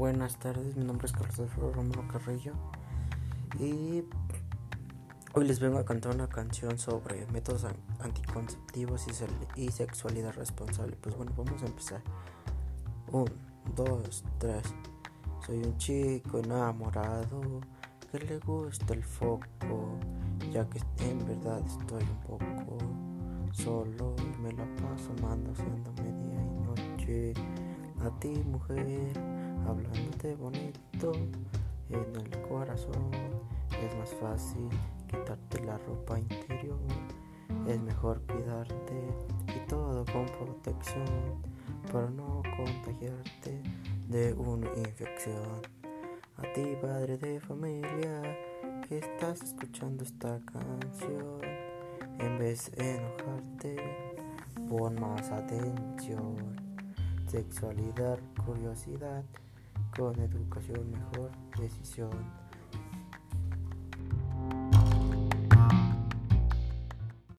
Buenas tardes, mi nombre es Carlos Alfredo Romero Carrillo y hoy les vengo a cantar una canción sobre métodos anticonceptivos y, sexualidad responsable. Pues bueno, vamos a empezar. Un, dos, tres. Soy un chico enamorado que le gusta el foco, ya que en verdad estoy un poco solo y me la paso siendo media y noche. A ti mujer hablándote bonito en el corazón. Es más fácil quitarte la ropa interior. Es mejor cuidarte y todo con protección para no contagiarte de una infección. A ti padre de familia que estás escuchando esta canción, en vez de enojarte, pon más atención. Sexualidad, curiosidad con educación mejor decisión.